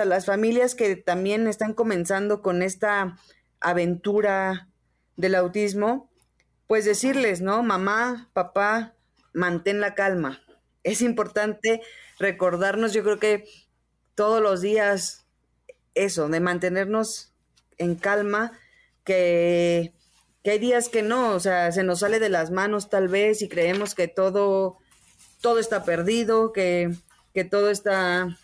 a las familias que también están comenzando con esta aventura del autismo, pues decirles, ¿no? Mamá, papá, mantén la calma. Es importante recordarnos, yo creo que todos los días, eso, de mantenernos en calma, que, que hay días que no, o sea, se nos sale de las manos tal vez y creemos que todo, todo está perdido, que, que todo está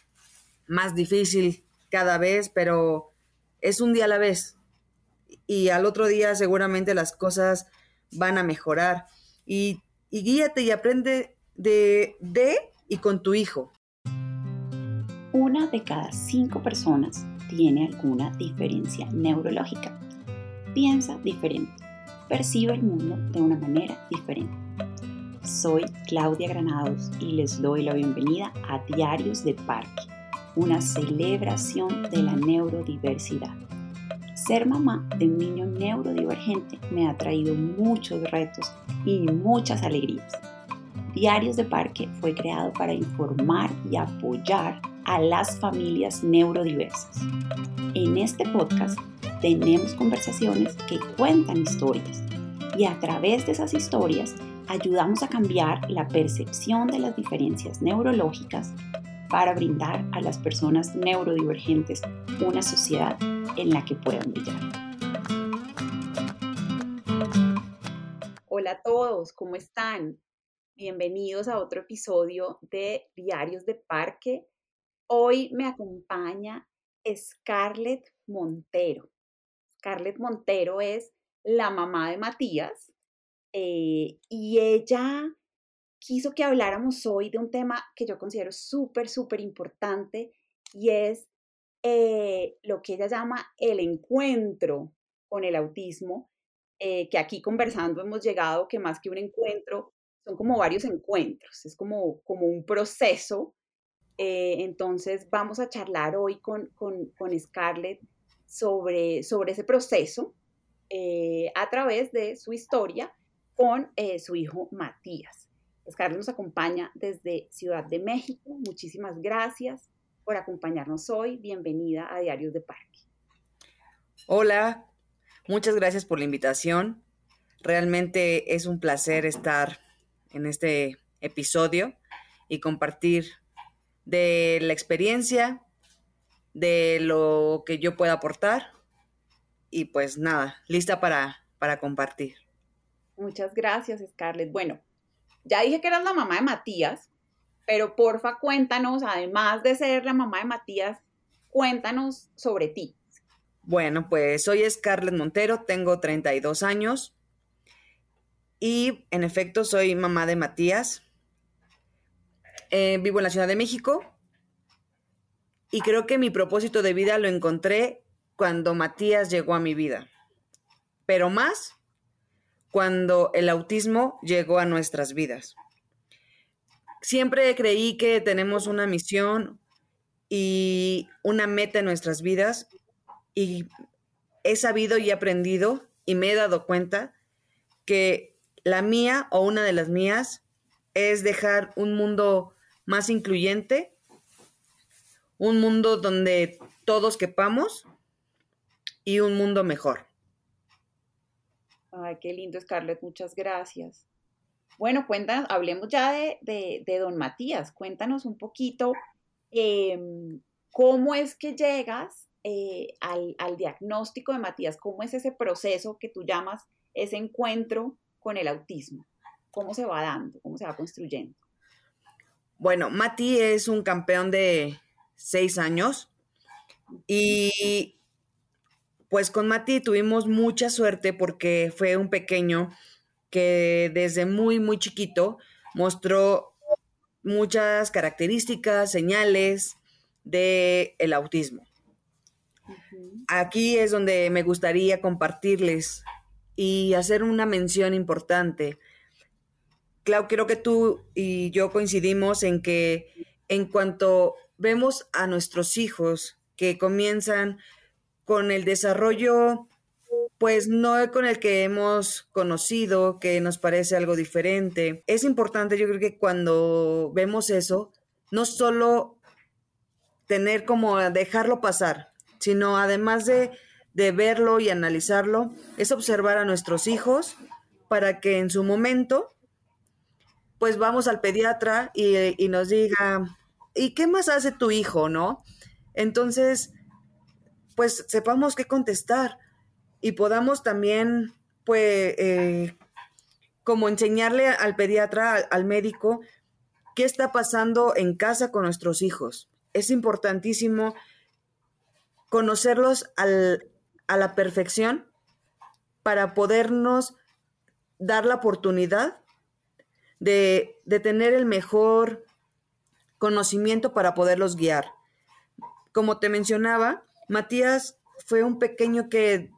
más difícil cada vez, pero es un día a la vez. Y al otro día seguramente las cosas van a mejorar. Y, guíate y aprende de, de y con tu hijo. Una de cada cinco personas tiene alguna diferencia neurológica. Piensa diferente, percibe el mundo de una manera diferente. Soy Claudia Granados y les doy la bienvenida a Diarios de Parque una celebración de la neurodiversidad. Ser mamá de un niño neurodivergente me ha traído muchos retos y muchas alegrías. Diarios de Parque fue creado para informar y apoyar a las familias neurodiversas. En este podcast tenemos conversaciones que cuentan historias y a través de esas historias ayudamos a cambiar la percepción de las diferencias neurológicas para brindar a las personas neurodivergentes una sociedad en la que puedan brillar. Hola a todos, ¿cómo están? Bienvenidos a otro episodio de Diarios de Parque. Hoy me acompaña Scarlett Montero. Scarlett Montero es la mamá de Matías eh, y ella quiso que habláramos hoy de un tema que yo considero súper, súper importante y es eh, lo que ella llama el encuentro con el autismo, eh, que aquí conversando hemos llegado que más que un encuentro, son como varios encuentros, es como, como un proceso. Eh, entonces vamos a charlar hoy con, con, con Scarlett sobre, sobre ese proceso a través de su historia con su hijo Matías. Scarlett nos acompaña desde Ciudad de México. Muchísimas gracias por acompañarnos hoy. Bienvenida a Diarios de Parque. Hola, muchas gracias por la invitación. Realmente es un placer estar en este episodio y compartir de la experiencia, de lo que yo pueda aportar y pues nada, lista para, para compartir. Muchas gracias, Scarlett. Bueno, ya dije que eras la mamá de Matías, pero porfa cuéntanos, además de ser la mamá de Matías, cuéntanos sobre ti. Bueno, pues soy Scarlett Montero, tengo 32 años y en efecto soy mamá de Matías. Eh, vivo en la Ciudad de México y creo que mi propósito de vida lo encontré cuando Matías llegó a mi vida. Pero más cuando el autismo llegó a nuestras vidas. Siempre creí que tenemos una misión y una meta en nuestras vidas y he sabido y aprendido y me he dado cuenta que la mía o una de las mías es dejar un mundo más incluyente, un mundo donde todos quepamos y un mundo mejor. Ay, qué lindo, Scarlett, muchas gracias. Bueno, cuéntanos, hablemos ya de, don Matías. Cuéntanos un poquito em, cómo es que llegas eh, al, al, diagnóstico de Matías, cómo es ese proceso que tú llamas ese encuentro con el autismo, cómo se va dando, cómo se va construyendo. Bueno, Mati es un campeón de seis años y pues con Mati tuvimos mucha suerte porque fue un pequeño que desde muy, muy chiquito mostró muchas características, señales del el autismo. Aquí es donde me gustaría compartirles y hacer una mención importante. Claro, creo que tú y yo coincidimos en que en cuanto vemos a nuestros hijos que comienzan con el desarrollo, pues no con el que hemos conocido, que nos parece algo diferente. Es importante, yo creo que cuando vemos eso, no solo tener como dejarlo pasar, sino además de, de verlo y analizarlo, es observar a nuestros hijos para que en su momento, pues vamos al pediatra y, y nos diga, ¿y qué más hace tu hijo, no? Entonces, pues sepamos qué contestar y podamos también, pues, eh, como enseñarle al pediatra, al, médico, qué está pasando en casa con nuestros hijos. Es importantísimo conocerlos a la perfección para podernos dar la oportunidad de, de, tener el mejor conocimiento para poderlos guiar. Como te mencionaba, Matías fue un pequeño que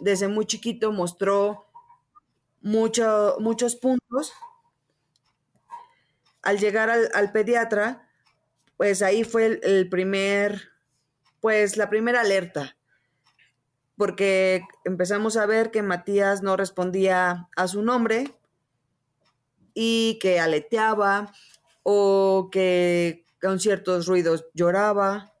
desde muy chiquito mostró muchos puntos. Al llegar al, pediatra, pues ahí fue el, primer, pues la primera alerta, porque empezamos a ver que Matías no respondía a su nombre y que aleteaba o que con ciertos ruidos lloraba.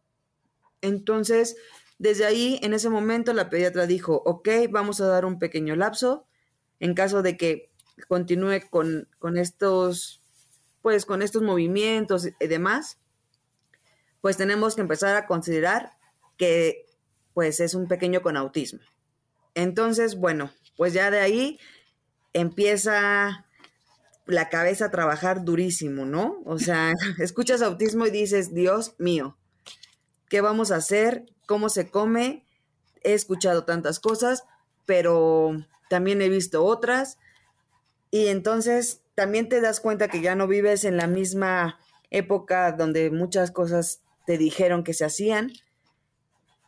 Entonces, desde ahí, en ese momento, la pediatra dijo, ok, vamos a dar un pequeño lapso en caso de que continúe con, estos, pues con estos movimientos y demás, pues tenemos que empezar a considerar que pues es un pequeño con autismo. Entonces, bueno, pues ya de ahí empieza la cabeza a trabajar durísimo, ¿no? O sea, escuchas autismo y dices, Dios mío, ¿qué vamos a hacer? ¿Cómo se come? He escuchado tantas cosas, pero también he visto otras. Y entonces también te das cuenta que ya no vives en la misma época donde muchas cosas te dijeron que se hacían,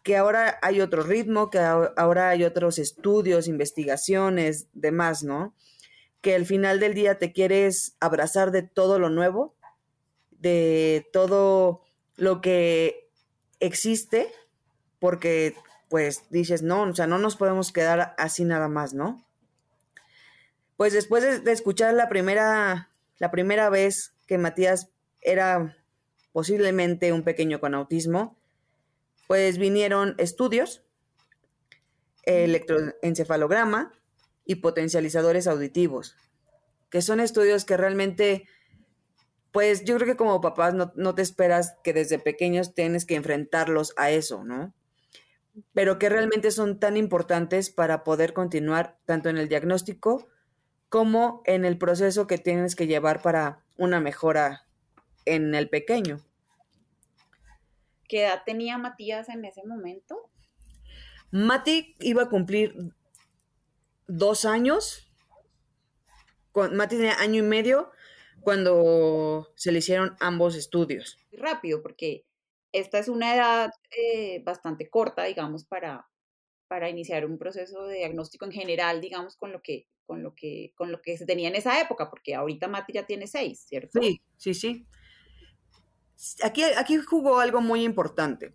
que ahora hay otro ritmo, que ahora hay otros estudios, investigaciones, demás, ¿no? Que al final del día te quieres abrazar de todo lo nuevo, de todo lo que existe, porque pues dices, no, o sea, no nos podemos quedar así nada más, ¿no? Pues después de, escuchar la primera, la primera vez que Matías era posiblemente un pequeño con autismo, pues vinieron estudios, electroencefalograma y potencializadores auditivos, que son estudios que realmente, pues yo creo que como papás no, no te esperas que desde pequeños tienes que enfrentarlos a eso, ¿no? pero que realmente son tan importantes para poder continuar tanto en el diagnóstico como en el proceso que tienes que llevar para una mejora en el pequeño. ¿Qué edad tenía Matías en ese momento? Mati iba a cumplir dos años. Mati tenía año y medio cuando se le hicieron ambos estudios. Rápido, porque esta es una edad eh, bastante corta, digamos, para, para iniciar un proceso de diagnóstico en general, digamos, con lo que, con lo que, con lo que se tenía en esa época, porque ahorita Mati ya tiene seis, ¿cierto? Sí, sí, sí. Aquí, aquí jugó algo muy importante.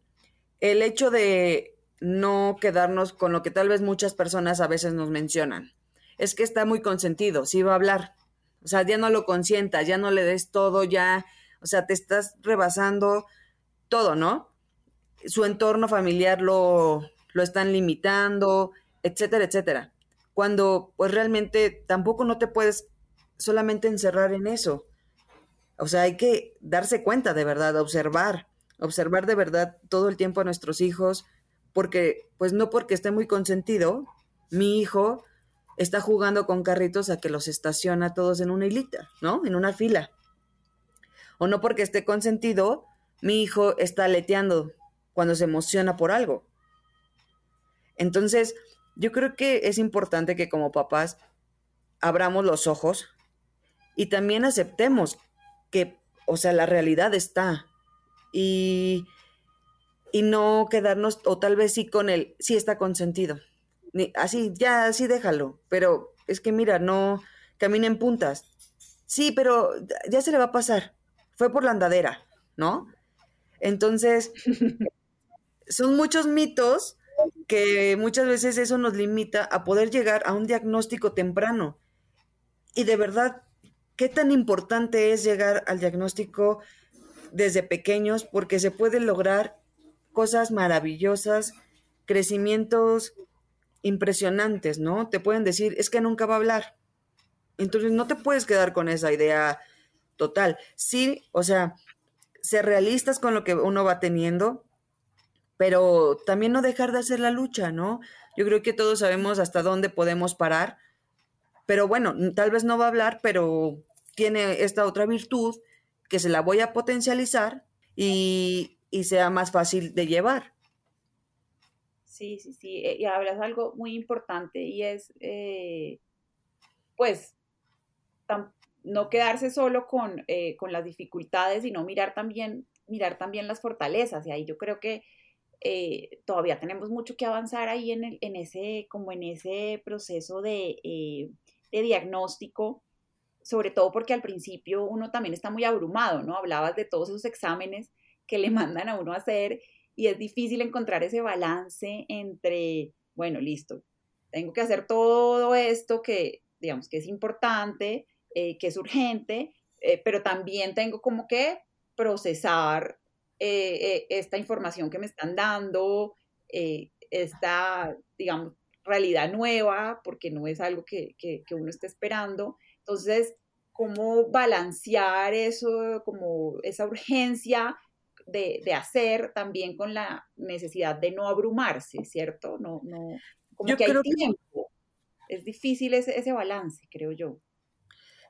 El hecho de no quedarnos con lo que tal vez muchas personas a veces nos mencionan. Es que está muy consentido, sí va a hablar. O sea, ya no lo consientas, ya no le des todo, ya, o sea, te estás rebasando todo, ¿no? Su entorno familiar lo, lo están limitando, etcétera, etcétera. Cuando pues realmente tampoco no te puedes solamente encerrar en eso. O sea, hay que darse cuenta de verdad, observar, observar de verdad todo el tiempo a nuestros hijos, porque pues no porque esté muy consentido, mi hijo está jugando con carritos a que los estaciona todos en una hilita, ¿no? En una fila. O no porque esté consentido, mi hijo está aleteando cuando se emociona por algo. Entonces, yo creo que es importante que como papás abramos los ojos y también aceptemos que, o sea, la realidad está y, y no quedarnos, o tal vez sí con él, sí está consentido. Así, ya, así déjalo, pero es que mira, no camina en puntas. Sí, pero ya se le va a pasar. Fue por la andadera, ¿no? Entonces, son muchos mitos que muchas veces eso nos limita a poder llegar a un diagnóstico temprano. Y de verdad, ¿qué tan importante es llegar al diagnóstico desde pequeños? Porque se puede lograr cosas maravillosas, crecimientos impresionantes, ¿no? Te pueden decir, es que nunca va a hablar. Entonces no te puedes quedar con esa idea total. Sí, o sea, ser realistas con lo que uno va teniendo, pero también no dejar de hacer la lucha, ¿no? Yo creo que todos sabemos hasta dónde podemos parar, pero bueno, tal vez no va a hablar, pero tiene esta otra virtud que se la voy a potencializar y, sea más fácil de llevar. Sí, sí, sí, eh, y hablas algo muy importante y es, eh, pues, no quedarse solo con, eh, con, las dificultades, sino mirar también, mirar también las fortalezas. Y ahí yo creo que eh, todavía tenemos mucho que avanzar ahí en, el, en, ese, como en ese proceso de, de, diagnóstico, sobre todo porque al principio uno también está muy abrumado, ¿no? Hablabas de todos esos exámenes que le mandan a uno a hacer y es difícil encontrar ese balance entre, bueno, listo, tengo que hacer todo esto que, digamos, que es importante, eh, que es urgente, pero también tengo como que procesar eh, eh, esta información que me están dando, eh, esta, digamos, realidad nueva, porque no es algo que, que, uno esté esperando. Entonces, ¿cómo balancear eso, como esa urgencia de, de, hacer también con la necesidad de no abrumarse, ¿cierto? No, no, como yo que hay tiempo. Es difícil ese, ese balance, creo yo.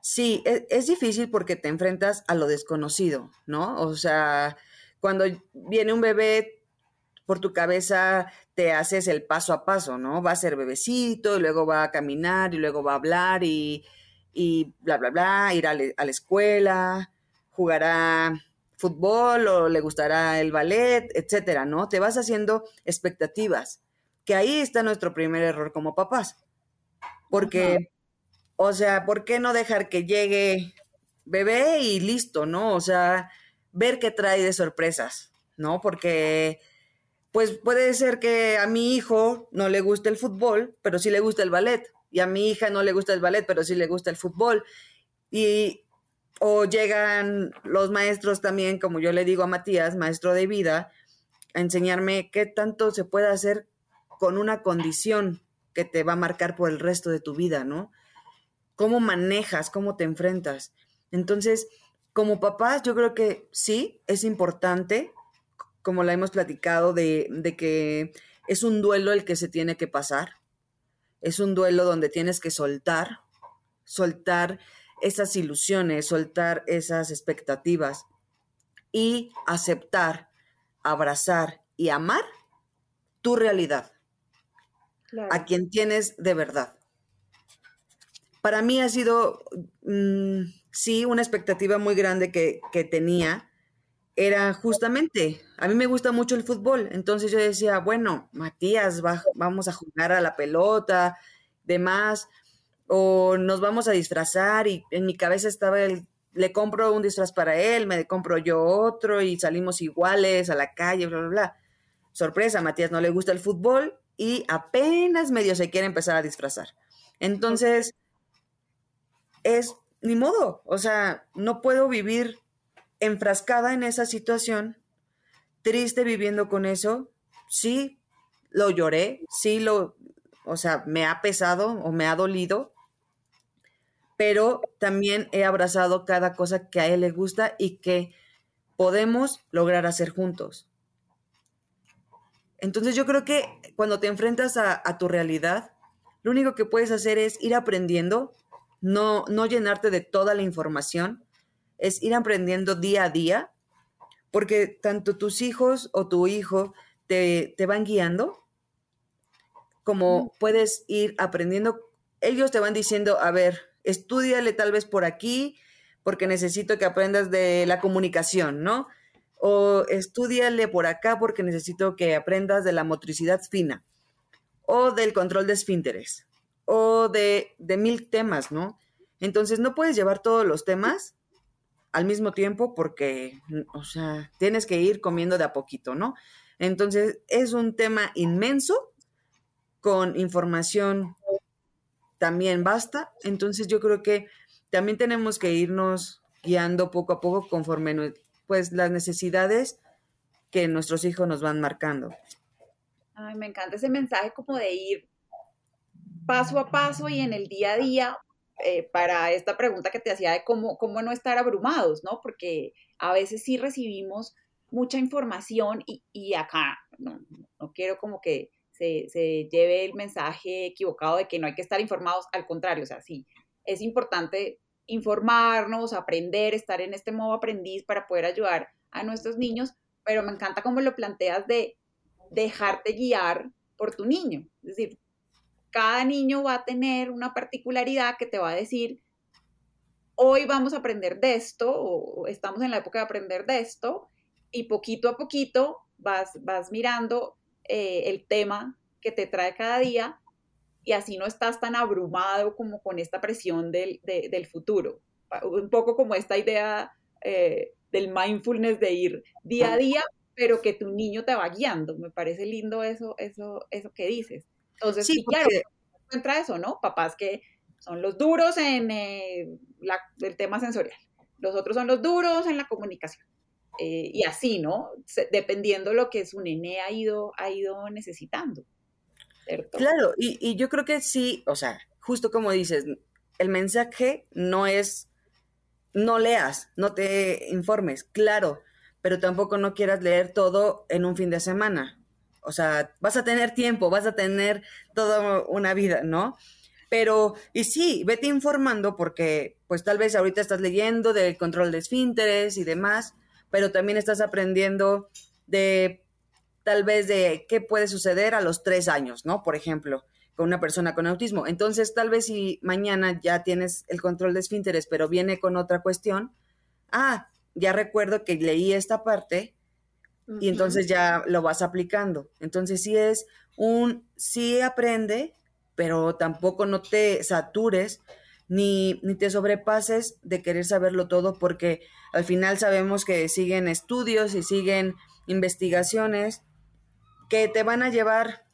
Sí, es, es, difícil porque te enfrentas a lo desconocido, ¿no? O sea, cuando viene un bebé por tu cabeza te haces el paso a paso, ¿no? Va a ser bebecito y luego va a caminar y luego va a hablar y, y bla, bla, bla, ir a, a, la escuela, jugará fútbol o le gustará el ballet, etcétera, ¿no? Te vas haciendo expectativas, que ahí está nuestro primer error como papás. Porque, o sea, ¿por qué no dejar que llegue bebé y listo, ¿no? O sea, ver qué trae de sorpresas, ¿no? Porque pues puede ser que a mi hijo no le guste el fútbol, pero sí le gusta el ballet, y a mi hija no le gusta el ballet, pero sí le gusta el fútbol. Y o llegan los maestros también, como yo le digo a Matías, maestro de vida, a enseñarme qué tanto se puede hacer con una condición que te va a marcar por el resto de tu vida, ¿no? Cómo manejas, cómo te enfrentas. Entonces, como papás, yo creo que sí, es importante, como la hemos platicado, de, que es un duelo el que se tiene que pasar. Es un duelo donde tienes que soltar, soltar esas ilusiones, soltar esas expectativas y aceptar, abrazar y amar tu realidad, a quien tienes de verdad. Para mí ha sido mm, sí, una expectativa muy grande que, tenía. Era justamente, a mí me gusta mucho el fútbol, entonces yo decía, bueno, Matías, vamos a jugar a la pelota, demás, o nos vamos a disfrazar y en mi cabeza estaba el, le compro un disfraz para él, me compro yo otro y salimos iguales a la calle, bla, bla, bla. Sorpresa, Matías no le gusta el fútbol y apenas medio se quiere empezar a disfrazar. Entonces, es ni modo, o sea, no puedo vivir enfrascada en esa situación, triste viviendo con eso. Sí, lo lloré, sí lo, o sea, me ha pesado o me ha dolido, pero también he abrazado cada cosa que a él le gusta y que podemos lograr hacer juntos. Entonces yo creo que cuando te enfrentas a, a tu realidad, lo único que puedes hacer es ir aprendiendo no, no llenarte de toda la información, es ir aprendiendo día a día, porque tanto tus hijos o tu hijo te, van guiando, como puedes ir aprendiendo, ellos te van diciendo, a ver, estudiale tal vez por aquí, porque necesito que aprendas de la comunicación, ¿no? O estudiale por acá porque necesito que aprendas de la motricidad fina o del control de esfínteres o de, mil temas, ¿no? Entonces no puedes llevar todos los temas al mismo tiempo porque, o sea, tienes que ir comiendo de a poquito, ¿no? Entonces es un tema inmenso con información también basta. Entonces yo creo que también tenemos que irnos guiando poco a poco conforme pues las necesidades que nuestros hijos nos van marcando. Ay, me encanta ese mensaje como de ir paso a paso y en el día a día eh, para esta pregunta que te hacía de cómo, cómo no estar abrumados, ¿no? Porque a veces sí recibimos mucha información y, acá no, quiero como que se, se, lleve el mensaje equivocado de que no hay que estar informados, al contrario, o sea, sí, es importante informarnos, aprender, estar en este modo aprendiz para poder ayudar a nuestros niños, pero me encanta cómo lo planteas de dejarte guiar por tu niño. Es decir, cada niño va a tener una particularidad que te va a decir, hoy vamos a aprender de esto, o estamos en la época de aprender de esto, y poquito a poquito vas, vas mirando eh, el tema que te trae cada día y así no estás tan abrumado como con esta presión del, del futuro. Un poco como esta idea eh, del mindfulness de ir día a día, pero que tu niño te va guiando. Me parece lindo eso, eso, eso que dices. Entonces, sí, claro, encuentra eso, ¿no? Papás que son los duros en eh, el tema sensorial, los otros son los duros en la comunicación. Eh, y así, ¿no? dependiendo lo que su nene ha ido, ha ido necesitando. Claro, y, yo creo que sí, o sea, justo como dices, el mensaje no es, no leas, no te informes, claro, pero tampoco no quieras leer todo en un fin de semana. O sea, vas a tener tiempo, vas a tener toda una vida, ¿no? Pero, y sí, vete informando porque, pues tal vez ahorita estás leyendo del control de esfínteres y demás, pero también estás aprendiendo de tal vez de qué puede suceder a los tres años, ¿no? Por ejemplo, con una persona con autismo. Entonces, tal vez si mañana ya tienes el control de esfínteres, pero viene con otra cuestión, ah, ya recuerdo que leí esta parte y entonces ya lo vas aplicando. Entonces, sí es un, sí aprende, pero tampoco no te satures ni, ni te sobrepases de querer saberlo todo porque al final sabemos que siguen estudios y siguen investigaciones que te van a llevar,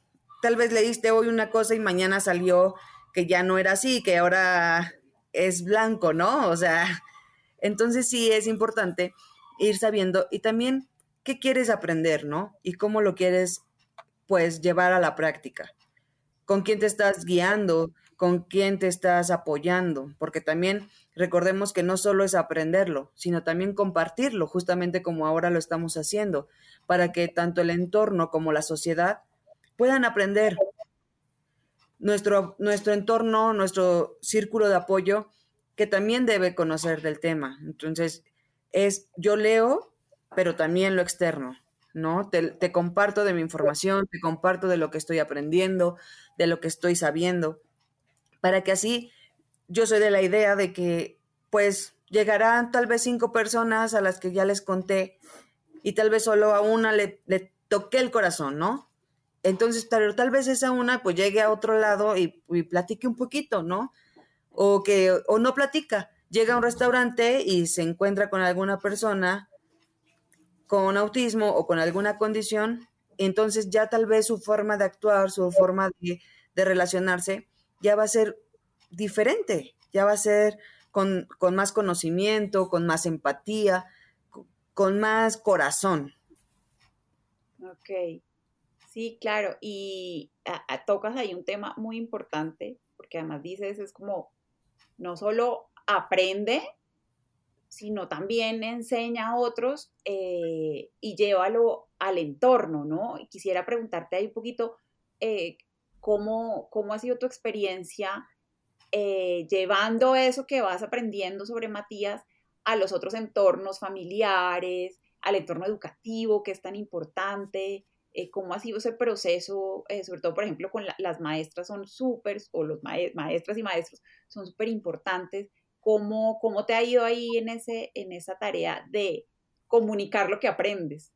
tal vez leíste hoy una cosa y mañana salió que ya no era así, que ahora es blanco, ¿no? O sea, entonces sí es importante ir sabiendo y también qué quieres aprender, ¿no? Y cómo lo quieres, pues, llevar a la práctica. Con quién te estás guiando, con quién te estás apoyando, porque también recordemos que no solo es aprenderlo, sino también compartirlo, justamente como ahora lo estamos haciendo para que tanto el entorno como la sociedad puedan aprender. Nuestro, nuestro entorno, nuestro círculo de apoyo, que también debe conocer del tema. Entonces, es yo leo, pero también lo externo, ¿no? Te, te comparto de mi información, te comparto de lo que estoy aprendiendo, de lo que estoy sabiendo, para que así yo soy de la idea de que, pues, llegarán tal vez cinco personas a las que ya les conté y tal vez solo a una le, toqué el corazón, ¿no? Entonces, tal, tal vez esa una pues llegue a otro lado y, y, platique un poquito, ¿no? O que, o no platica, llega a un restaurante y se encuentra con alguna persona con autismo o con alguna condición, entonces ya tal vez su forma de actuar, su forma de relacionarse, ya va a ser diferente, ya va a ser con, con más conocimiento, con más empatía, con más corazón. Ok, sí, claro, y tocas ahí un tema muy importante, porque además dices, es como, no solo aprende, sino también enseña a otros eh, y llévalo al entorno, ¿no? Y quisiera preguntarte ahí un poquito, eh, ¿cómo, ¿cómo ha sido tu experiencia eh, llevando eso que vas aprendiendo sobre Matías a los otros entornos familiares, al entorno educativo, que es tan importante, eh, cómo ha sido ese proceso, eh, sobre todo, por ejemplo, con las maestras son súper, o los maestras y maestros son súper importantes, ¿Cómo, ¿cómo te ha ido ahí en, ese, en esa tarea de comunicar lo que aprendes?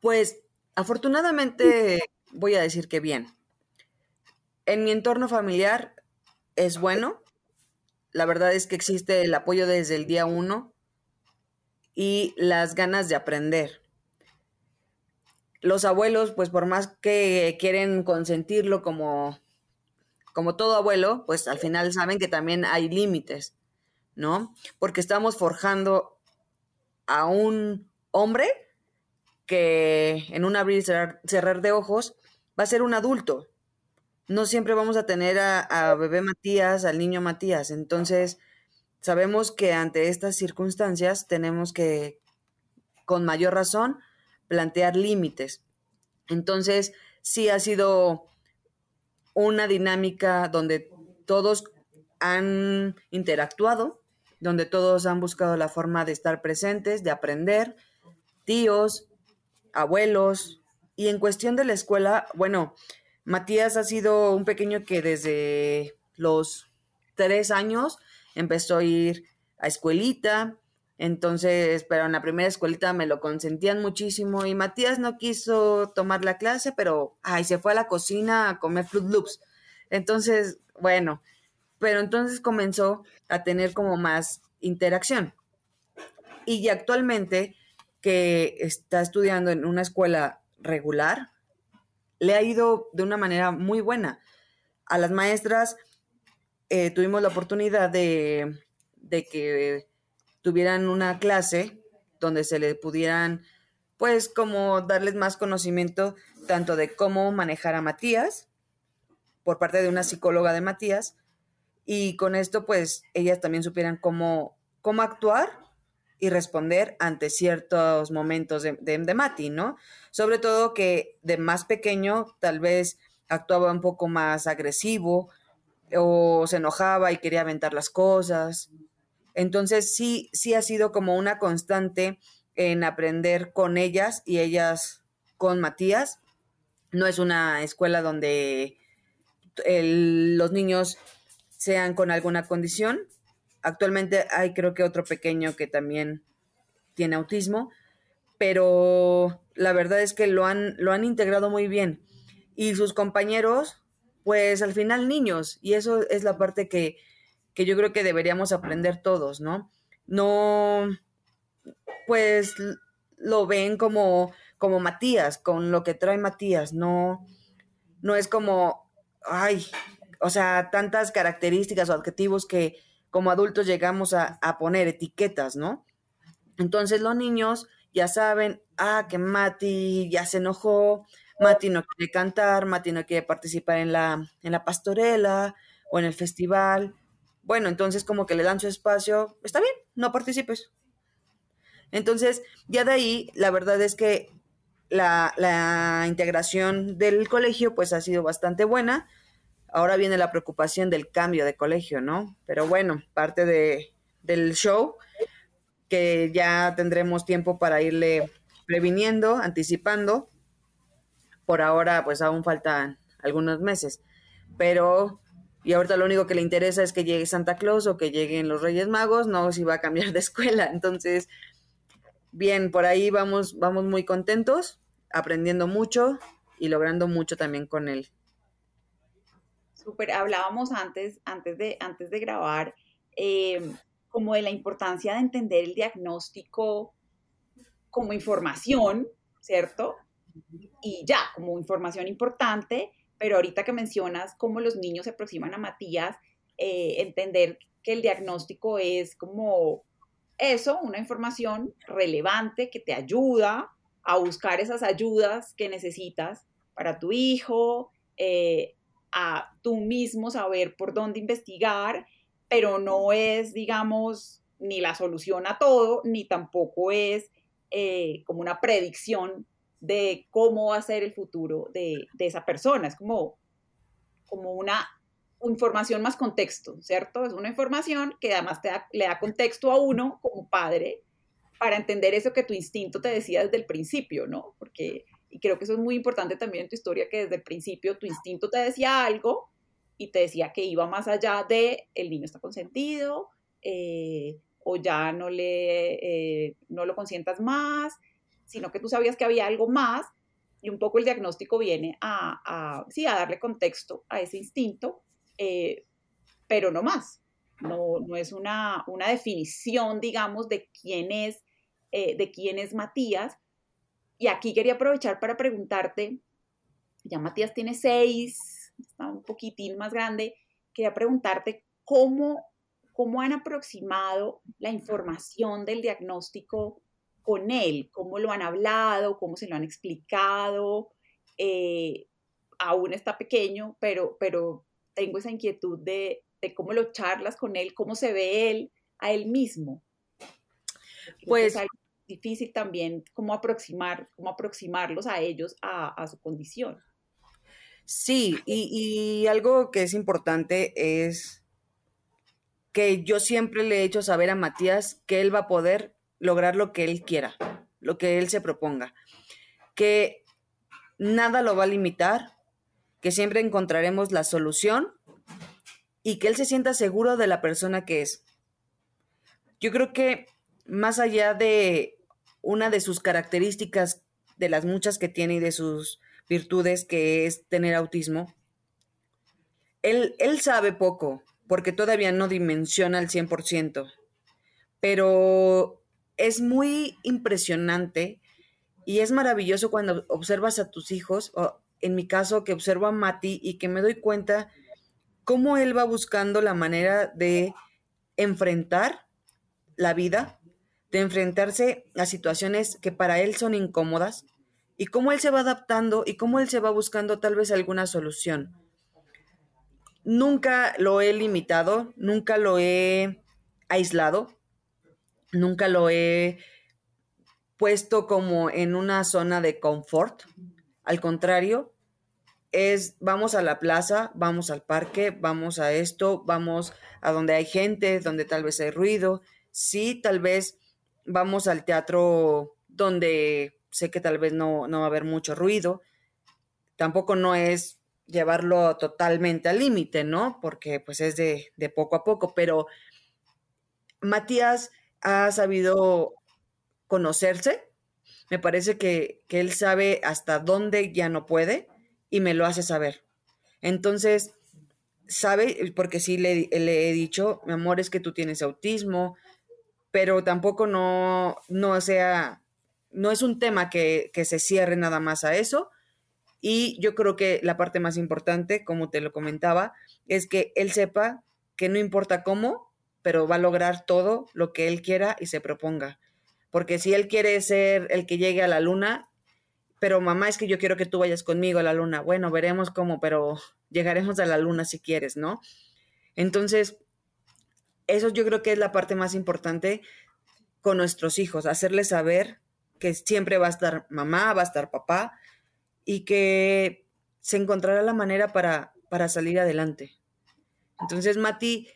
Pues afortunadamente voy a decir que bien. En mi entorno familiar es bueno, la verdad es que existe el apoyo desde el día uno y las ganas de aprender. Los abuelos, pues por más que quieren consentirlo como, como todo abuelo, pues al final saben que también hay límites, ¿no? Porque estamos forjando a un hombre que en un abrir y cerrar, de ojos va a ser un adulto. No siempre vamos a tener a, bebé Matías, al niño Matías. Entonces, sabemos que ante estas circunstancias tenemos que, con mayor razón, plantear límites. Entonces, sí ha sido una dinámica donde todos han interactuado, donde todos han buscado la forma de estar presentes, de aprender, tíos, abuelos, y en cuestión de la escuela, bueno, Matías ha sido un pequeño que desde los tres años empezó a ir a escuelita, entonces, pero en la primera escuelita me lo consentían muchísimo y Matías no quiso tomar la clase, pero, ay, se fue a la cocina a comer Fruit Loops. Entonces, bueno, pero entonces comenzó a tener como más interacción. Y actualmente que está estudiando en una escuela regular, le ha ido de una manera muy buena. A las maestras eh, tuvimos la oportunidad de, de que tuvieran una clase donde se les pudieran, pues, como darles más conocimiento tanto de cómo manejar a Matías por parte de una psicóloga de Matías y con esto, pues, ellas también supieran cómo, cómo actuar y responder ante ciertos momentos de, de, Mati, ¿no? Sobre todo que de más pequeño tal vez actuaba un poco más agresivo o se enojaba y quería aventar las cosas entonces sí, sí ha sido como una constante en aprender con ellas y ellas con Matías. No es una escuela donde los niños sean con alguna condición. Actualmente hay creo que otro pequeño que también tiene autismo, pero la verdad es que lo han, lo han integrado muy bien. Y sus compañeros, pues al final niños, y eso es la parte que, que yo creo que deberíamos aprender todos, ¿no? No, pues lo ven como, como Matías, con lo que trae Matías, no, no es como, ay, o sea, tantas características o adjetivos que como adultos llegamos a, poner etiquetas, ¿no? Entonces los niños ya saben, ah, que Mati ya se enojó, Mati no quiere cantar, Mati no quiere participar en la, en la pastorela o en el festival, bueno, entonces como que le dan su espacio, está bien, no participes. Entonces, ya de ahí, la verdad es que la, integración del colegio pues ha sido bastante buena. Ahora viene la preocupación del cambio de colegio, ¿no? Pero bueno, parte de, del show, que ya tendremos tiempo para irle previniendo, anticipando. Por ahora, pues aún faltan algunos meses. Pero y ahorita lo único que le interesa es que llegue Santa Claus o que lleguen los Reyes Magos, no si va a cambiar de escuela. Entonces, bien, por ahí vamos, vamos muy contentos, aprendiendo mucho y logrando mucho también con él. Súper, hablábamos antes, antes, de, antes de grabar, em, como de la importancia de entender el diagnóstico como información, ¿cierto? Y ya, como información importante, pero ahorita que mencionas cómo los niños se aproximan a Matías, eh, entender que el diagnóstico es como eso, una información relevante que te ayuda a buscar esas ayudas que necesitas para tu hijo, eh, a tú mismo saber por dónde investigar, pero no es, digamos, ni la solución a todo, ni tampoco es eh, como una predicción de cómo va a ser el futuro de, esa persona. Es como, como una información más contexto, ¿cierto? Es una información que además te le da contexto a uno como padre para entender eso que tu instinto te decía desde el principio, ¿no? Porque, y creo que eso es muy importante también en tu historia, que desde el principio tu instinto te decía algo y te decía que iba más allá de el niño está consentido, eh, o ya no, le, eh, no lo consientas más, sino que tú sabías que había algo más y un poco el diagnóstico viene a, sí, a darle contexto a ese instinto, eh, pero no más. No, no es una, una, definición, digamos, de quién es, eh, de quién es Matías. Y aquí quería aprovechar para preguntarte, ya Matías tiene seis, está un poquitín más grande, quería preguntarte cómo, cómo han aproximado la información del diagnóstico con él, cómo lo han hablado, cómo se lo han explicado. Eh, aún está pequeño, pero, pero tengo esa inquietud de, de, cómo lo charlas con él, cómo se ve él a él mismo. Pues es difícil también cómo aproximar, cómo aproximarlos a ellos a, su condición. Sí, y, y, algo que es importante es que yo siempre le he hecho saber a Matías que él va a poder lograr lo que él quiera, lo que él se proponga, que nada lo va a limitar, que siempre encontraremos la solución y que él se sienta seguro de la persona que es. Yo creo que más allá de una de sus características, de las muchas que tiene y de sus virtudes, que es tener autismo, él, él sabe poco, porque todavía no dimensiona al 100%, pero es muy impresionante y es maravilloso cuando observas a tus hijos, o en mi caso que observo a Mati y que me doy cuenta cómo él va buscando la manera de enfrentar la vida, de enfrentarse a situaciones que para él son incómodas y cómo él se va adaptando y cómo él se va buscando tal vez alguna solución. Nunca lo he limitado, nunca lo he aislado, nunca lo he puesto como en una zona de confort. Al contrario, es vamos a la plaza, vamos al parque, vamos a esto, vamos a donde hay gente, donde tal vez hay ruido. Sí, tal vez vamos al teatro donde sé que tal vez no, no va a haber mucho ruido. Tampoco no es llevarlo totalmente al límite, ¿no? Porque pues es de, de poco a poco, pero Matías ha sabido conocerse. Me parece que, él sabe hasta dónde ya no puede y me lo hace saber. Entonces, sabe, porque sí le, he dicho, mi amor, es que tú tienes autismo, pero tampoco no, no sea, no es un tema que, que se cierre nada más a eso. Y yo creo que la parte más importante, como te lo comentaba, es que él sepa que no importa cómo, pero va a lograr todo lo que él quiera y se proponga. Porque si él quiere ser el que llegue a la luna, pero mamá, es que yo quiero que tú vayas conmigo a la luna. Bueno, veremos cómo, pero llegaremos a la luna si quieres, ¿no? Entonces, eso yo creo que es la parte más importante con nuestros hijos, hacerles saber que siempre va a estar mamá, va a estar papá y que se encontrará la manera para, para salir adelante. Entonces, Mati,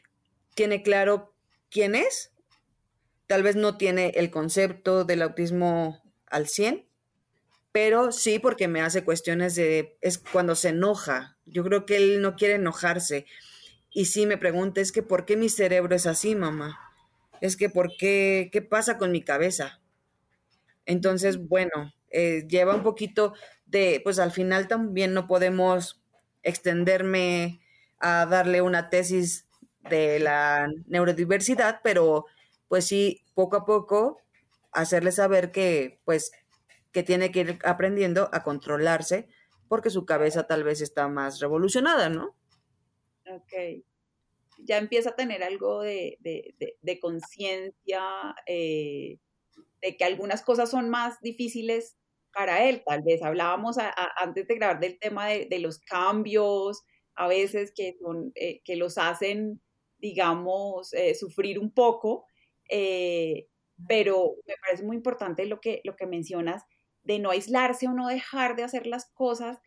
tiene claro quién es, tal vez no tiene el concepto del autismo al 100, pero sí porque me hace cuestiones de, es cuando se enoja, yo creo que él no quiere enojarse. Y sí me pregunta, es que ¿por qué mi cerebro es así, mamá? Es que ¿por qué? ¿Qué pasa con mi cabeza? Entonces, bueno, eh, lleva un poquito de, pues al final también no podemos extenderme a darle una tesis de la neurodiversidad, pero pues sí, poco a poco hacerle saber que pues que tiene que ir aprendiendo a controlarse porque su cabeza tal vez está más revolucionada, ¿no? Ok. Ya empieza a tener algo de, conciencia, eh, de que algunas cosas son más difíciles para él. Tal vez hablábamos antes de grabar del tema de, los cambios, a veces que, son, eh, que los hacen digamos, eh, sufrir un poco, pero me parece muy importante lo que, lo que mencionas de no aislarse o no dejar de hacer las cosas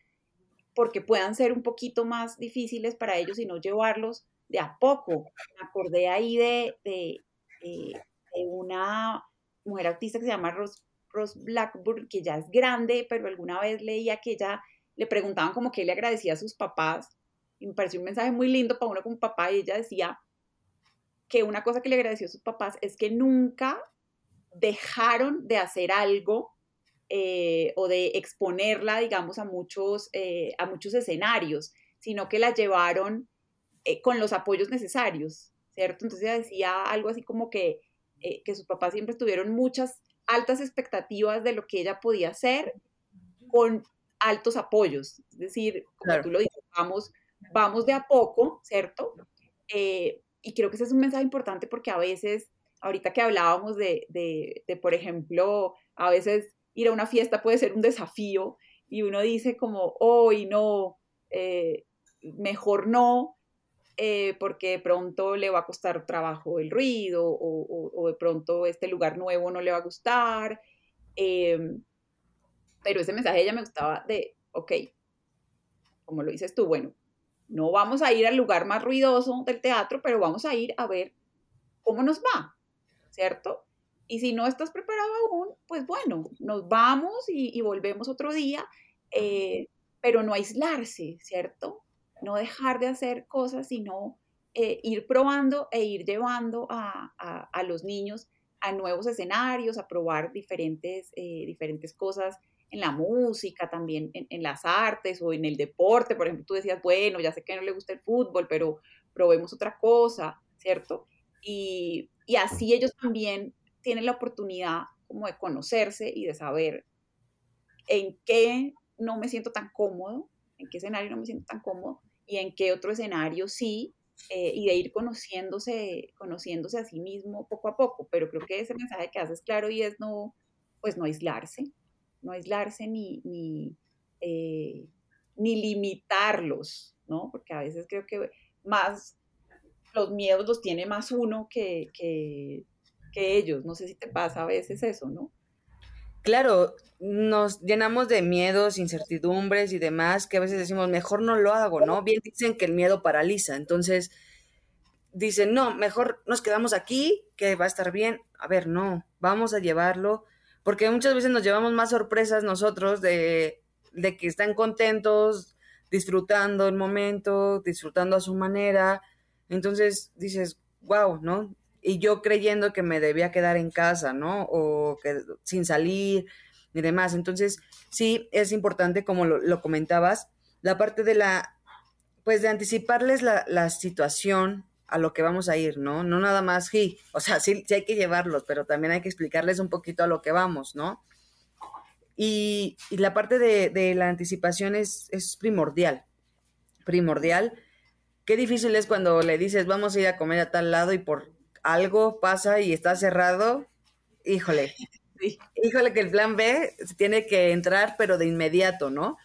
porque puedan ser un poquito más difíciles para ellos y no llevarlos de a poco. Me acordé ahí de, de, una mujer autista que se llama Rose, Rose Blackburn, que ya es grande, pero alguna vez leía que ella le preguntaban como que le agradecía a sus papás y me pareció un mensaje muy lindo para uno como papá y ella decía que una cosa que le agradeció a sus papás es que nunca dejaron de hacer algo eh, o de exponerla, digamos, a muchos, eh, a muchos escenarios, sino que la llevaron eh, con los apoyos necesarios, ¿cierto? Entonces ella decía algo así como que, que sus papás siempre tuvieron muchas altas expectativas de lo que ella podía hacer con altos apoyos, es decir, como tú lo dices, vamos, vamos de a poco, ¿cierto? y creo que ese es un mensaje importante porque a veces ahorita que hablábamos de, de, por ejemplo, a veces ir a una fiesta puede ser un desafío y uno dice como, hoy no, eh, mejor no, eh, porque de pronto le va a costar trabajo el ruido o, de pronto este lugar nuevo no le va a gustar. Em, pero ese mensaje ella me gustaba de, ok, como lo dices tú, bueno, no vamos a ir al lugar más ruidoso del teatro, pero vamos a ir a ver cómo nos va, ¿cierto? Y si no estás preparado aún, pues bueno, nos vamos y, volvemos otro día, eh, pero no aislarse, ¿cierto? No dejar de hacer cosas, sino eh, ir probando e ir llevando a, los niños a nuevos escenarios, a probar diferentes, eh, diferentes cosas en la música, también en, las artes o en el deporte. Por ejemplo, tú decías, bueno, ya sé que no le gusta el fútbol, pero probemos otra cosa, ¿cierto? Y, y así ellos también tienen la oportunidad como de conocerse y de saber en qué no me siento tan cómodo, en qué escenario no me siento tan cómodo y en qué otro escenario sí, eh, y de ir conociéndose, conociéndose a sí mismo poco a poco. Pero creo que ese mensaje que haces claro y es no, pues no aislarse, no aislarse ni, ni, eh, ni limitarlos, ¿no? Porque a veces creo que más los miedos los tiene más uno que, que, que ellos. No sé si te pasa a veces eso, ¿no? Claro, nos llenamos de miedos, incertidumbres y demás, que a veces decimos, mejor no lo hago, ¿no? Bien dicen que el miedo paraliza, entonces dicen, no, mejor nos quedamos aquí, que va a estar bien. A ver, no, vamos a llevarlo porque muchas veces nos llevamos más sorpresas nosotros de, que están contentos, disfrutando el momento, disfrutando a su manera. Entonces dices, wow, ¿no? Y yo creyendo que me debía quedar en casa, ¿no? O que sin salir y demás. Entonces, sí, es importante, como lo, comentabas, la parte de la, pues de anticiparles la, situación, a lo que vamos a ir, ¿no? No nada más, sí, o sea, sí, sí, hay que llevarlos, pero también hay que explicarles un poquito a lo que vamos, ¿no? Y, la parte de, la anticipación es, primordial, primordial. Qué difícil es cuando le dices, vamos a ir a comer a tal lado y por algo pasa y está cerrado, híjole, híjole que el plan B tiene que entrar, pero de inmediato, ¿no?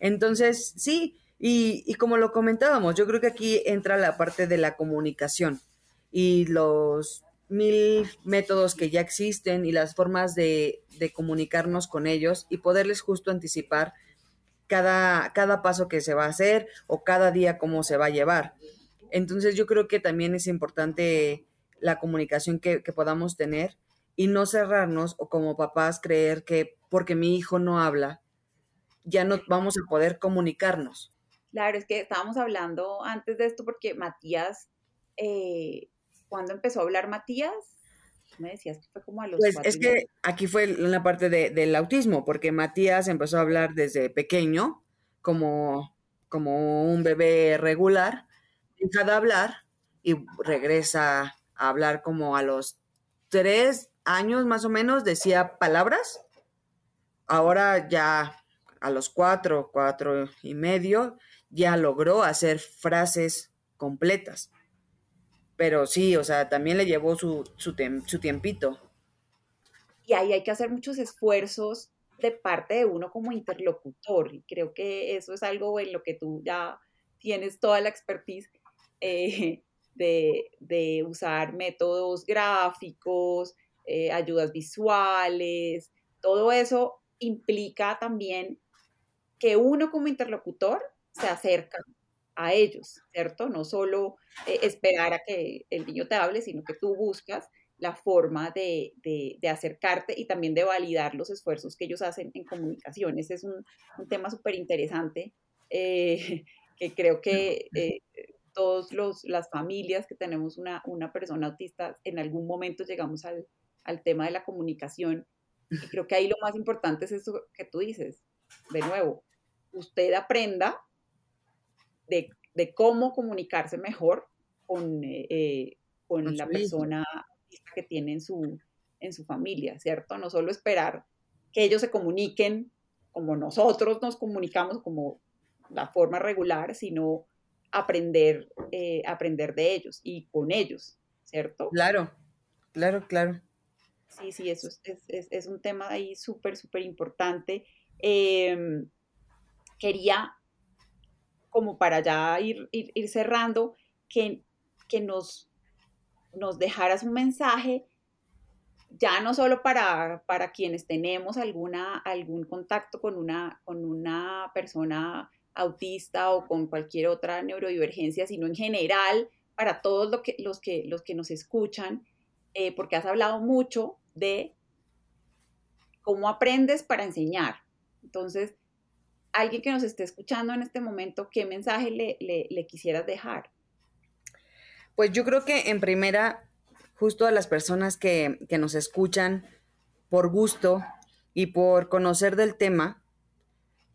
Entonces, sí, y, como lo comentábamos, yo creo que aquí entra la parte de la comunicación y los mil métodos que ya existen y las formas de, comunicarnos con ellos y poderles justo anticipar cada, cada paso que se va a hacer o cada día cómo se va a llevar. Entonces yo creo que también es importante la comunicación que, que podamos tener y no cerrarnos o como papás creer que porque mi hijo no habla, ya no vamos a poder comunicarnos. Claro, es que estábamos hablando antes de esto porque Matías, eh, ¿cuándo empezó a hablar Matías? Me decías que fue como a los... Pues es que aquí fue la parte del autismo, porque Matías empezó a hablar desde pequeño, como, como un bebé regular, deja de hablar y regresa hablar como a los tres años más o menos, decía palabras. Ahora ya a los cuatro, cuatro y medio, ya logró hacer frases completas. Pero sí, o sea, también le llevó su, su, tiempito. Y ahí hay que hacer muchos esfuerzos de parte de uno como interlocutor. Y creo que eso es algo en lo que tú ya tienes toda la expertise eh, de, usar métodos gráficos, eh, ayudas visuales. Todo eso implica también que uno como interlocutor se acerca a ellos, ¿cierto? No solo eh, esperar a que el niño te hable, sino que tú buscas la forma de, acercarte y también de validar los esfuerzos que ellos hacen en comunicación. Ese es un, tema súper interesante eh, que creo que eh, todas las familias que tenemos una, una, persona autista, en algún momento llegamos al, al tema de la comunicación. Y creo que ahí lo más importante es eso que tú dices. De nuevo, usted aprenda de, cómo comunicarse mejor con, eh, eh, con, la persona que tiene en su, en su familia, ¿cierto? No solo esperar que ellos se comuniquen como nosotros nos comunicamos, como la forma regular, sino aprender, eh, aprender de ellos y con ellos, ¿cierto? Claro, claro, claro. Sí, sí, eso es, un tema ahí súper, súper importante. Em, quería, como para ya ir, ir, cerrando, que, que nos, nos dejaras un mensaje ya no solo para, para quienes tenemos alguna, algún contacto con una, con una persona autista o con cualquier otra neurodivergencia, sino en general para todos lo que, los, que, los que nos escuchan, eh, porque has hablado mucho de cómo aprendes para enseñar. Entonces, alguien que nos esté escuchando en este momento, ¿qué mensaje le, le quisieras dejar? Pues yo creo que en primera justo a las personas que, nos escuchan por gusto y por conocer del tema,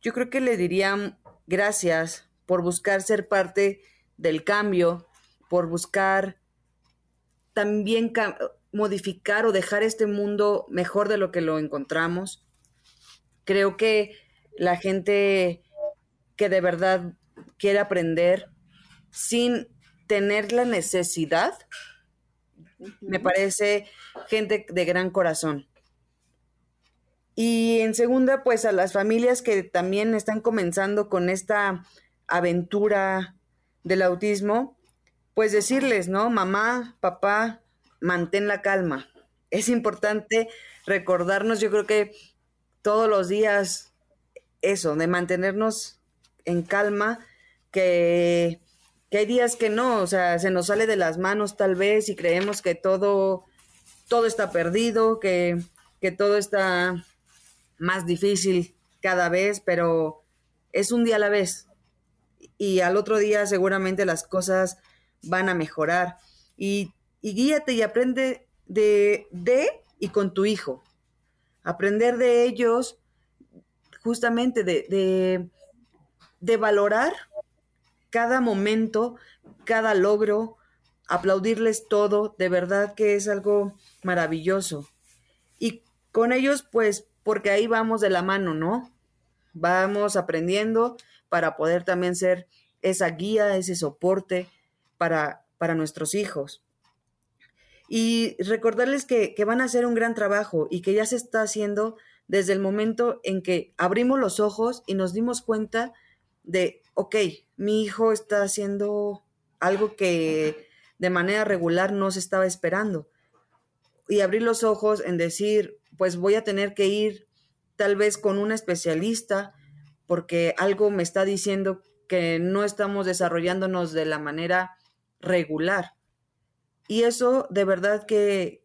yo creo que le diría gracias por buscar ser parte del cambio, por buscar también modificar o dejar este mundo mejor de lo que lo encontramos. Creo que la gente que de verdad quiere aprender sin tener la necesidad me parece gente de gran corazón. Y en segunda, pues a las familias que también están comenzando con esta aventura del autismo, pues decirles, ¿no? Mamá, papá, mantén la calma. Es importante recordarnos, yo creo que todos los días, eso, de mantenernos en calma, que que hay días que no, o sea, se nos sale de las manos tal vez y creemos que todo, todo está perdido, que, que todo está más difícil cada vez, pero es un día a la vez. Y al otro día seguramente las cosas van a mejorar. Y, guíate y aprende de, de y con tu hijo. Aprender de ellos, justamente de, de valorar cada momento, cada logro, aplaudirles todo, de verdad que es algo maravilloso. Y con ellos, pues, porque ahí vamos de la mano, ¿no? Vamos aprendiendo para poder también ser esa guía, ese soporte para, para nuestros hijos. Y recordarles que, que van a hacer un gran trabajo y que ya se está haciendo desde el momento en que abrimos los ojos y nos dimos cuenta de, ok, mi hijo está haciendo algo que de manera regular no se estaba esperando. Y abrir los ojos en decir, pues voy a tener que ir tal vez con un especialista porque algo me está diciendo que no estamos desarrollándonos de la manera regular. Y eso de verdad que,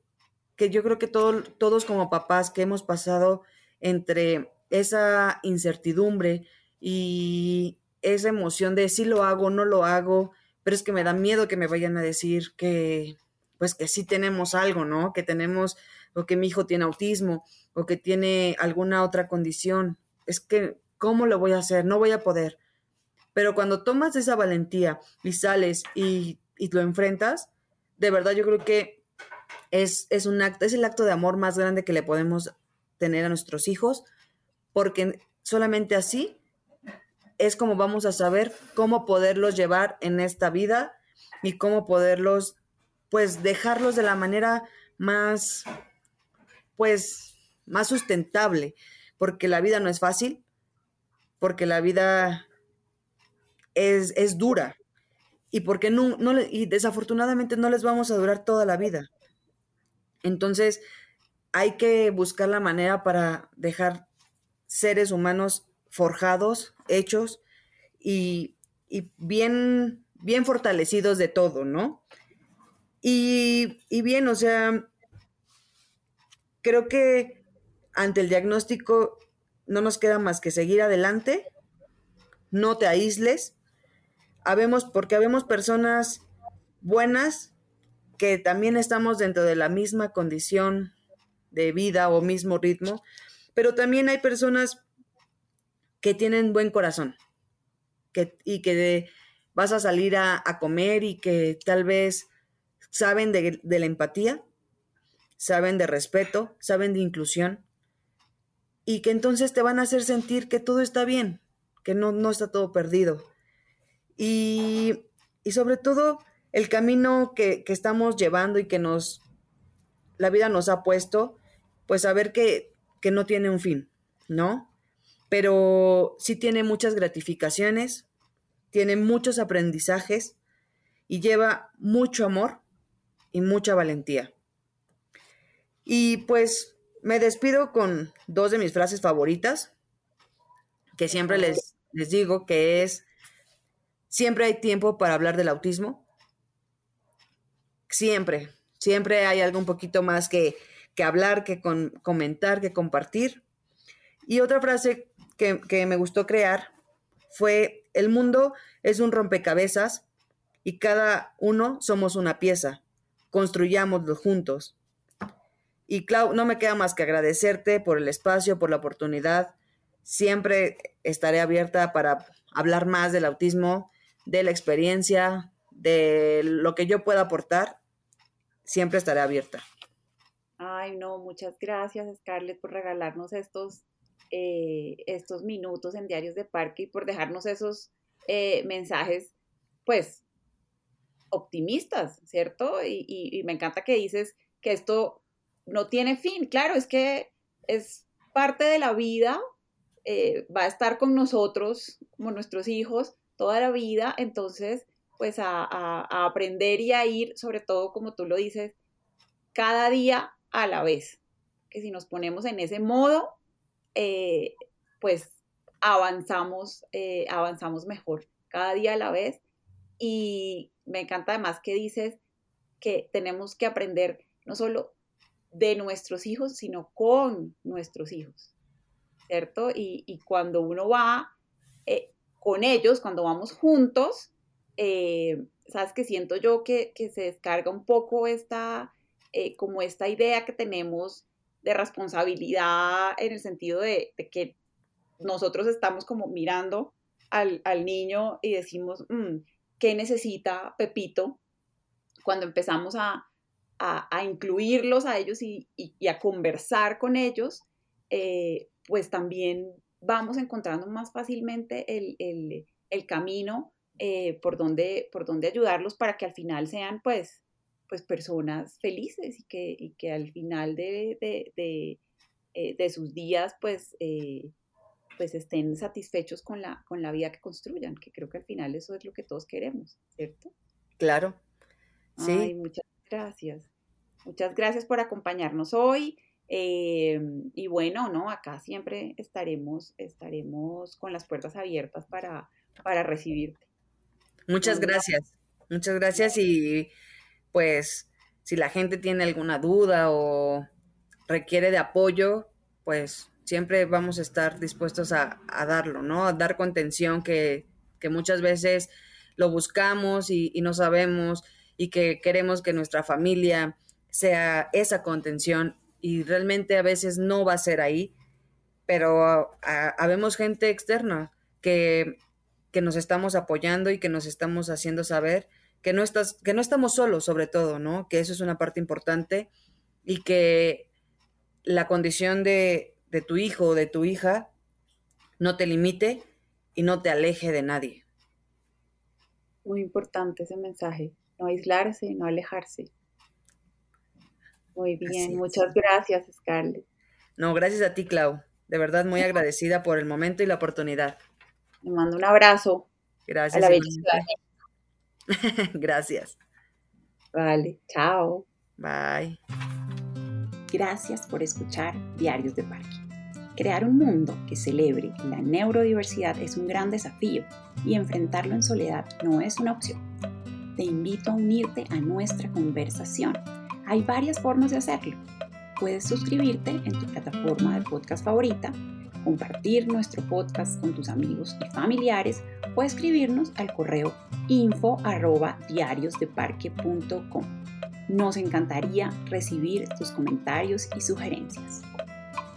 que yo creo que todos como papás que hemos pasado entre esa incertidumbre y, esa emoción de si lo hago, no lo hago, pero es que me da miedo que me vayan a decir que, pues que sí tenemos algo, ¿no? Que tenemos, o que mi hijo tiene autismo, o que tiene alguna otra condición. Es que, ¿cómo lo voy a hacer? No voy a poder. Pero cuando tomas esa valentía y sales y, y lo enfrentas, de verdad yo creo que es, es un acto, es el acto de amor más grande que le podemos tener a nuestros hijos, porque solamente así es como vamos a saber cómo poderlos llevar en esta vida y cómo poderlos, pues, dejarlos de la manera más, pues, más sustentable, porque la vida no es fácil, porque la vida es, es dura y porque no, y desafortunadamente no les vamos a durar toda la vida. Entonces, hay que buscar la manera para dejar seres humanos forjados, hechos y, bien, bien fortalecidos de todo, ¿no? Y, bien, o sea, creo que ante el diagnóstico no nos queda más que seguir adelante, no te aísles, habemos, porque habemos personas buenas que también estamos dentro de la misma condición de vida o mismo ritmo, pero también hay personas que tienen buen corazón que, y que vas a salir a, comer y que tal vez saben de, la empatía, saben de respeto, saben de inclusión y que entonces te van a hacer sentir que todo está bien, que no, no está todo perdido. Y, y sobre todo el camino que, que, estamos llevando y que nos, la vida nos ha puesto, pues saber que, que no tiene un fin, ¿no? Pero sí tiene muchas gratificaciones, tiene muchos aprendizajes y lleva mucho amor y mucha valentía. Y pues me despido con dos de mis frases favoritas, que siempre les, les digo, que es, siempre hay tiempo para hablar del autismo. Siempre, siempre hay algo un poquito más que, que hablar, que comentar, que compartir. Y otra frase que, que me gustó crear fue, el mundo es un rompecabezas y cada uno somos una pieza. Construyámoslo juntos. Y Clau, no me queda más que agradecerte por el espacio, por la oportunidad. Siempre estaré abierta para hablar más del autismo, de la experiencia, de lo que yo pueda aportar. Siempre estaré abierta. Ay, no, muchas gracias, Scarlett, por regalarnos estos, eh, estos minutos en Diarios de Parque y por dejarnos esos eh, mensajes, pues, optimistas, ¿cierto? Y, me encanta que dices que esto no tiene fin. Claro, es que es parte de la vida, eh, va a estar con nosotros, como nuestros hijos, toda la vida, entonces, pues a, aprender y a ir, sobre todo, como tú lo dices, cada día a la vez. Que si nos ponemos en ese modo, eh, pues avanzamos, eh, avanzamos mejor, cada día a la vez. Y me encanta además que dices que tenemos que aprender no solo de nuestros hijos, sino con nuestros hijos, ¿cierto? Y, cuando uno va eh, con ellos, cuando vamos juntos, eh, sabes que siento yo que, se descarga un poco esta, eh, como esta idea que tenemos de responsabilidad en el sentido de, que nosotros estamos como mirando al, niño y decimos, mm, ¿qué necesita Pepito? Cuando empezamos a, a, incluirlos a ellos y, a conversar con ellos, eh, pues también vamos encontrando más fácilmente el, camino eh, por, donde, por donde ayudarlos para que al final sean pues, pues personas felices y que, que al final de, eh, de, sus días pues, pues estén satisfechos con la, con la vida que construyan, que creo que al final eso es lo que todos queremos, ¿cierto? Claro. Sí. muchas gracias. Muchas gracias por acompañarnos hoy. Em, y bueno, ¿no? Acá siempre estaremos, estaremos con las puertas abiertas para, para recibirte. Muchas gracias. Muchas gracias y pues si la gente tiene alguna duda o requiere de apoyo, pues siempre vamos a estar dispuestos a, darlo, ¿no? A dar contención que, muchas veces lo buscamos y, y no sabemos y que queremos que nuestra familia sea esa contención y realmente a veces no va a ser ahí, pero habemos gente externa que, que, nos estamos apoyando y que nos estamos haciendo saber que no, estás, que no estamos solos sobre todo, ¿no? Que eso es una parte importante y que la condición de, de tu hijo o de tu hija no te limite y no te aleje de nadie. Muy importante ese mensaje, no aislarse, no alejarse. Muy bien, muchas gracias, Scarlett. No, gracias a ti, Clau. De verdad, muy agradecida por el momento y la oportunidad. Le mando un abrazo. Gracias. A la gracias. Vale, chao. Bye. Gracias por escuchar Diarios de Parque. Crear un mundo que celebre la neurodiversidad es un gran desafío y enfrentarlo en soledad no es una opción. Te invito a unirte a nuestra conversación hay varias formas de hacerlo. Puedes suscribirte en tu plataforma de podcast favorita, compartir nuestro podcast con tus amigos y familiares o escribirnos al correo info. Nos encantaría recibir tus comentarios y sugerencias.